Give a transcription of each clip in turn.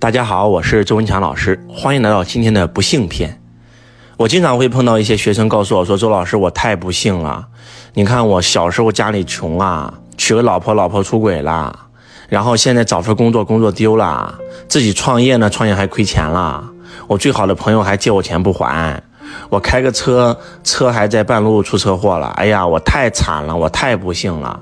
大家好，我是周文强老师，欢迎来到今天的不幸篇。我经常会碰到一些学生告诉我说：“周老师，我太不幸了。你看我小时候家里穷啊，娶个老婆，老婆出轨了，然后现在找份工作，工作丢了，自己创业呢，创业还亏钱了。我最好的朋友还借我钱不还，我开个车，车还在半路出车祸了。哎呀，我太惨了，我太不幸了。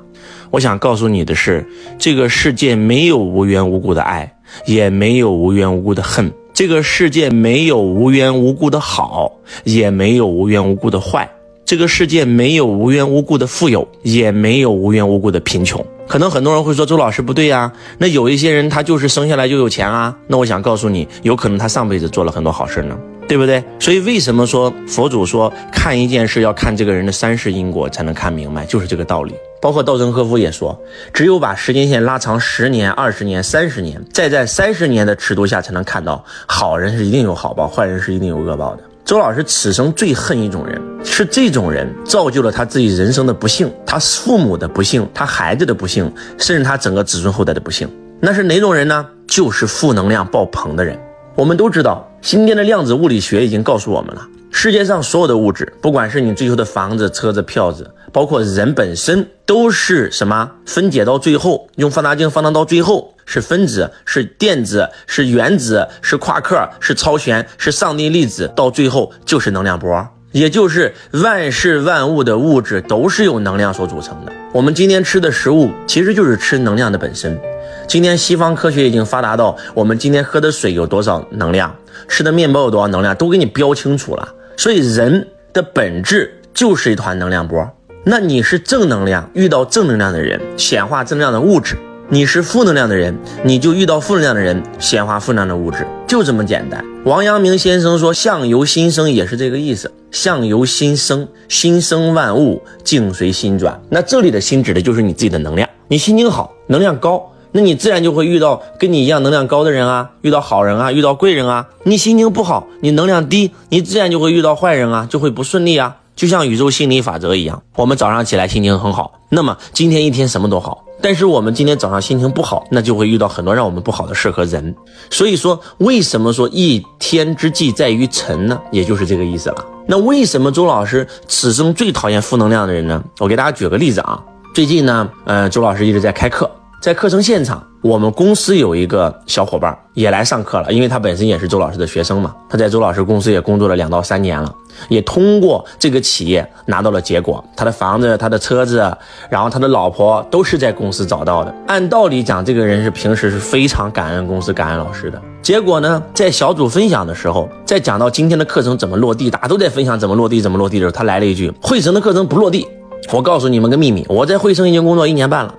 我想告诉你的是，这个世界没有无缘无故的爱。”也没有无缘无故的恨，这个世界没有无缘无故的好，也没有无缘无故的坏，这个世界没有无缘无故的富有，也没有无缘无故的贫穷。可能很多人会说周老师不对呀，那有一些人他就是生下来就有钱啊，那我想告诉你，有可能他上辈子做了很多好事呢，对不对？所以为什么说佛祖说看一件事要看这个人的三世因果才能看明白，就是这个道理。包括稻盛和夫也说，只有把时间线拉长十年、二十年、三十年，再在三十年的尺度下，才能看到好人是一定有好报，坏人是一定有恶报的。周老师此生最恨一种人，是这种人造就了他自己人生的不幸，他父母的不幸，他孩子的不幸，甚至他整个子孙后代的不幸。那是哪种人呢？就是负能量爆棚的人。我们都知道，今天的量子物理学已经告诉我们了。世界上所有的物质，不管是你追求的房子、车子、票子，包括人本身，都是什么？分解到最后，用放大镜放大到最后，是分子，是电子，是原子，是夸克，是超弦，是上帝粒子，到最后就是能量波。也就是万事万物的物质都是由能量所组成的。我们今天吃的食物，其实就是吃能量的本身。今天西方科学已经发达到，我们今天喝的水有多少能量，吃的面包有多少能量，都给你标清楚了。所以人的本质就是一团能量波。那你是正能量，遇到正能量的人，显化正能量的物质；你是负能量的人，你就遇到负能量的人，显化负能量的物质，就这么简单。王阳明先生说：“相由心生”，也是这个意思。相由心生，心生万物，境随心转。那这里的心指的就是你自己的能量。你心情好，能量高。那你自然就会遇到跟你一样能量高的人啊，遇到好人啊，遇到贵人啊。你心情不好，你能量低，你自然就会遇到坏人啊，就会不顺利啊。就像宇宙心理法则一样，我们早上起来心情很好，那么今天一天什么都好。但是我们今天早上心情不好，那就会遇到很多让我们不好的事和人。所以说，为什么说一天之计在于晨呢？也就是这个意思了。那为什么周老师此生最讨厌负能量的人呢？我给大家举个例子啊，最近呢，呃，周老师一直在开课。在课程现场，我们公司有一个小伙伴也来上课了，因为他本身也是周老师的学生嘛。他在周老师公司也工作了两到三年了，也通过这个企业拿到了结果。他的房子、他的车子，然后他的老婆都是在公司找到的。按道理讲，这个人是平时是非常感恩公司、感恩老师的。结果呢，在小组分享的时候，在讲到今天的课程怎么落地，大家都在分享怎么落地、怎么落地的时候，他来了一句：“汇成的课程不落地。”我告诉你们个秘密，我在汇成已经工作一年半了。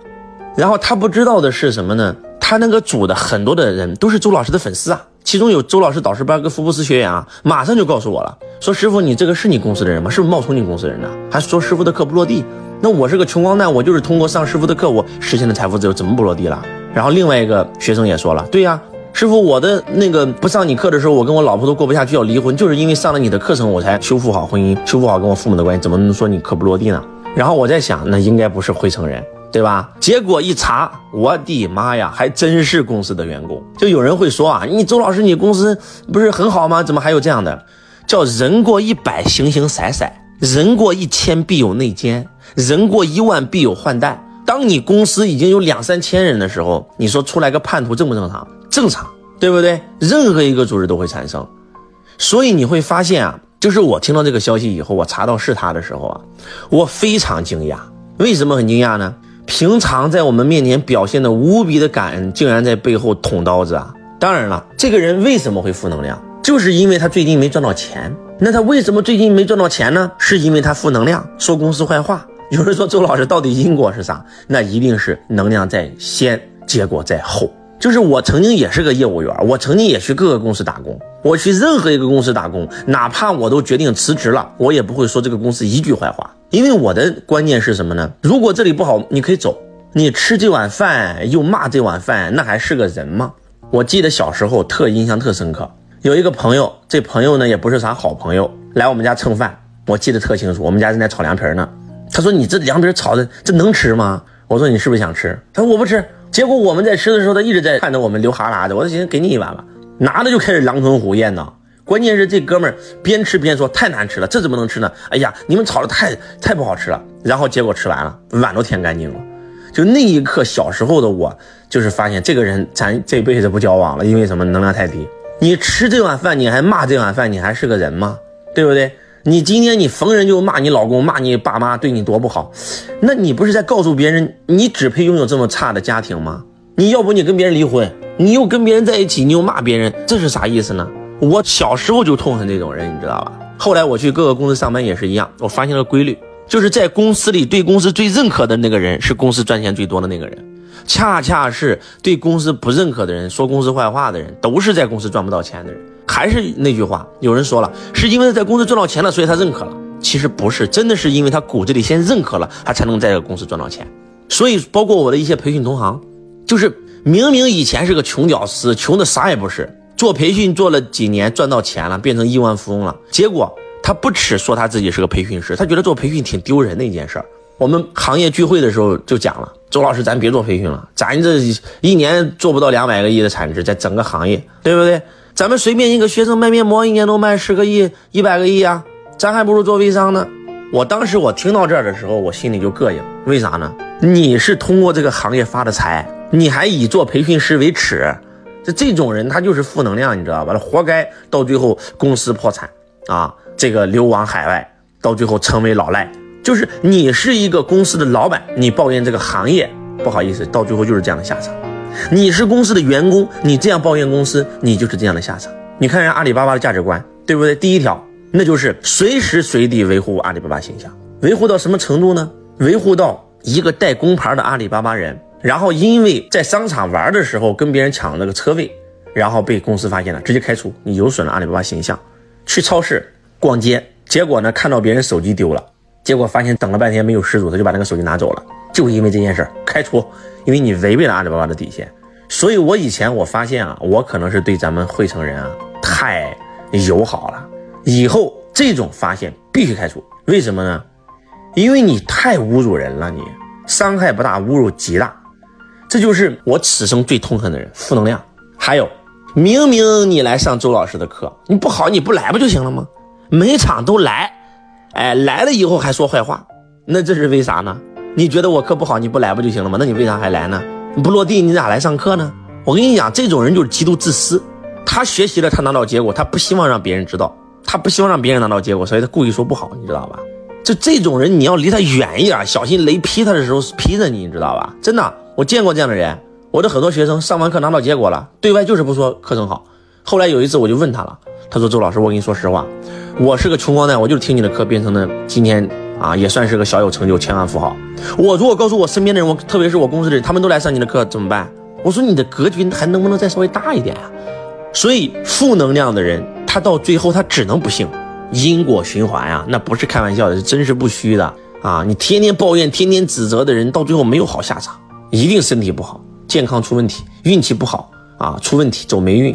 然后他不知道的是什么呢？他那个组的很多的人都是周老师的粉丝啊，其中有周老师导师班跟福布斯学员啊，马上就告诉我了，说师傅你这个是你公司的人吗？是不是冒充你公司的人呢？还说师傅的课不落地？那我是个穷光蛋，我就是通过上师傅的课，我实现了财富自由，怎么不落地了？然后另外一个学生也说了，对呀，师傅我的那个不上你课的时候，我跟我老婆都过不下去要离婚，就是因为上了你的课程，我才修复好婚姻，修复好跟我父母的关系，怎么能说你课不落地呢？然后我在想，那应该不是汇成人。对吧？结果一查，我的妈呀，还真是公司的员工。就有人会说啊，你周老师，你公司不是很好吗？怎么还有这样的？叫人过一百，形形色色；人过一千，必有内奸；人过一万，必有换代。当你公司已经有两三千人的时候，你说出来个叛徒正不正常？正常，对不对？任何一个组织都会产生。所以你会发现啊，就是我听到这个消息以后，我查到是他的时候啊，我非常惊讶。为什么很惊讶呢？平常在我们面前表现的无比的感恩，竟然在背后捅刀子啊！当然了，这个人为什么会负能量，就是因为他最近没赚到钱。那他为什么最近没赚到钱呢？是因为他负能量，说公司坏话。有人说周老师到底因果是啥？那一定是能量在先，结果在后。就是我曾经也是个业务员，我曾经也去各个公司打工。我去任何一个公司打工，哪怕我都决定辞职了，我也不会说这个公司一句坏话，因为我的观念是什么呢？如果这里不好，你可以走。你吃这碗饭又骂这碗饭，那还是个人吗？我记得小时候特印象特深刻，有一个朋友，这朋友呢也不是啥好朋友，来我们家蹭饭，我记得特清楚。我们家正在炒凉皮呢，他说：“你这凉皮炒的这能吃吗？”我说：“你是不是想吃？”他说：“我不吃。”结果我们在吃的时候，他一直在看着我们流哈喇子。我就寻思给你一碗吧，拿着就开始狼吞虎咽呢。关键是这哥们儿边吃边说太难吃了，这怎么能吃呢？哎呀，你们炒的太太不好吃了。然后结果吃完了，碗都舔干净了。就那一刻，小时候的我就是发现这个人咱这辈子不交往了，因为什么？能量太低。你吃这碗饭，你还骂这碗饭，你还是个人吗？对不对？你今天你逢人就骂你老公，骂你爸妈对你多不好，那你不是在告诉别人你只配拥有这么差的家庭吗？你要不你跟别人离婚，你又跟别人在一起，你又骂别人，这是啥意思呢？我小时候就痛恨这种人，你知道吧？后来我去各个公司上班也是一样，我发现了规律，就是在公司里对公司最认可的那个人是公司赚钱最多的那个人，恰恰是对公司不认可的人、说公司坏话的人，都是在公司赚不到钱的人。还是那句话，有人说了，是因为在公司赚到钱了，所以他认可了。其实不是，真的是因为他骨子里先认可了，他才能在这个公司赚到钱。所以，包括我的一些培训同行，就是明明以前是个穷屌丝，穷的啥也不是。做培训做了几年，赚到钱了，变成亿万富翁了。结果他不耻说他自己是个培训师，他觉得做培训挺丢人的一件事儿。我们行业聚会的时候就讲了，周老师，咱别做培训了，咱这一年做不到两百个亿的产值，在整个行业，对不对？咱们随便一个学生卖面膜，一年都卖十个亿、一百个亿啊，咱还不如做微商呢。我当时我听到这儿的时候，我心里就膈应，为啥呢？你是通过这个行业发的财，你还以做培训师为耻。这这种人他就是负能量，你知道吧？他活该到最后公司破产啊，这个流亡海外，到最后成为老赖。就是你是一个公司的老板，你抱怨这个行业，不好意思，到最后就是这样的下场。你是公司的员工，你这样抱怨公司，你就是这样的下场。你看人阿里巴巴的价值观，对不对？第一条，那就是随时随地维护阿里巴巴形象，维护到什么程度呢？维护到一个带工牌的阿里巴巴人。然后因为在商场玩的时候跟别人抢那个车位，然后被公司发现了，直接开除，你有损了阿里巴巴形象。去超市逛街，结果呢看到别人手机丢了，结果发现等了半天没有失主，他就把那个手机拿走了，就因为这件事开除，因为你违背了阿里巴巴的底线。所以我以前我发现啊，我可能是对咱们惠城人啊太友好了，以后这种发现必须开除。为什么呢？因为你太侮辱人了，你伤害不大，侮辱极大。这就是我此生最痛恨的人，负能量。还有，明明你来上周老师的课，你不好你不来不就行了吗？每场都来，哎，来了以后还说坏话，那这是为啥呢？你觉得我课不好你不来不就行了吗？那你为啥还来呢？你不落地你咋来上课呢？我跟你讲，这种人就是极度自私。他学习了，他拿到结果，他不希望让别人知道，他不希望让别人拿到结果，所以他故意说不好，你知道吧？就这种人，你要离他远一点，小心雷劈他的时候劈着你，你知道吧？真的。我见过这样的人，我的很多学生上完课拿到结果了，对外就是不说课程好。后来有一次我就问他了，他说：“周老师，我跟你说实话，我是个穷光蛋，我就是听你的课变成了今天啊，也算是个小有成就、千万富豪。我如果告诉我身边的人，我特别是我公司的人，他们都来上你的课怎么办？我说你的格局还能不能再稍微大一点啊？所以负能量的人，他到最后他只能不幸，因果循环呀，那不是开玩笑的，是真实不虚的啊！你天天抱怨、天天指责的人，到最后没有好下场。”一定身体不好，健康出问题，运气不好啊，出问题走霉运，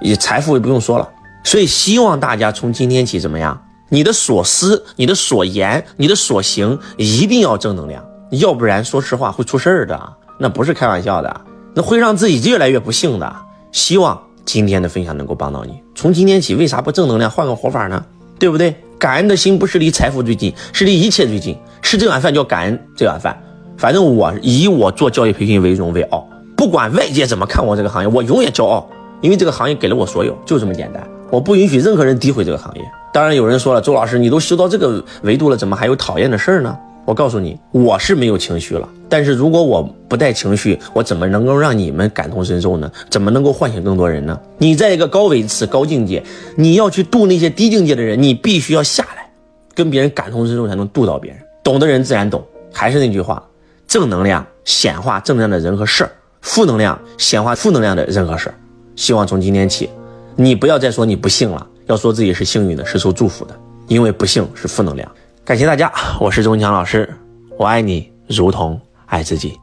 也财富也不用说了。所以希望大家从今天起怎么样？你的所思、你的所言、你的所行一定要正能量，要不然说实话会出事儿的，那不是开玩笑的，那会让自己越来越不幸的。希望今天的分享能够帮到你。从今天起，为啥不正能量，换个活法呢？对不对？感恩的心不是离财富最近，是离一切最近。吃这碗饭叫感恩这碗饭。反正我以我做教育培训为荣为傲，不管外界怎么看我这个行业，我永远骄傲，因为这个行业给了我所有，就这么简单。我不允许任何人诋毁这个行业。当然有人说了，周老师，你都修到这个维度了，怎么还有讨厌的事儿呢？我告诉你，我是没有情绪了。但是如果我不带情绪，我怎么能够让你们感同身受呢？怎么能够唤醒更多人呢？你在一个高维次、高境界，你要去度那些低境界的人，你必须要下来，跟别人感同身受，才能度到别人。懂的人自然懂。还是那句话。正能量显化正能量的人和事儿，负能量显化负能量的人和事儿。希望从今天起，你不要再说你不幸了，要说自己是幸运的，是受祝福的，因为不幸是负能量。感谢大家，我是钟强老师，我爱你如同爱自己。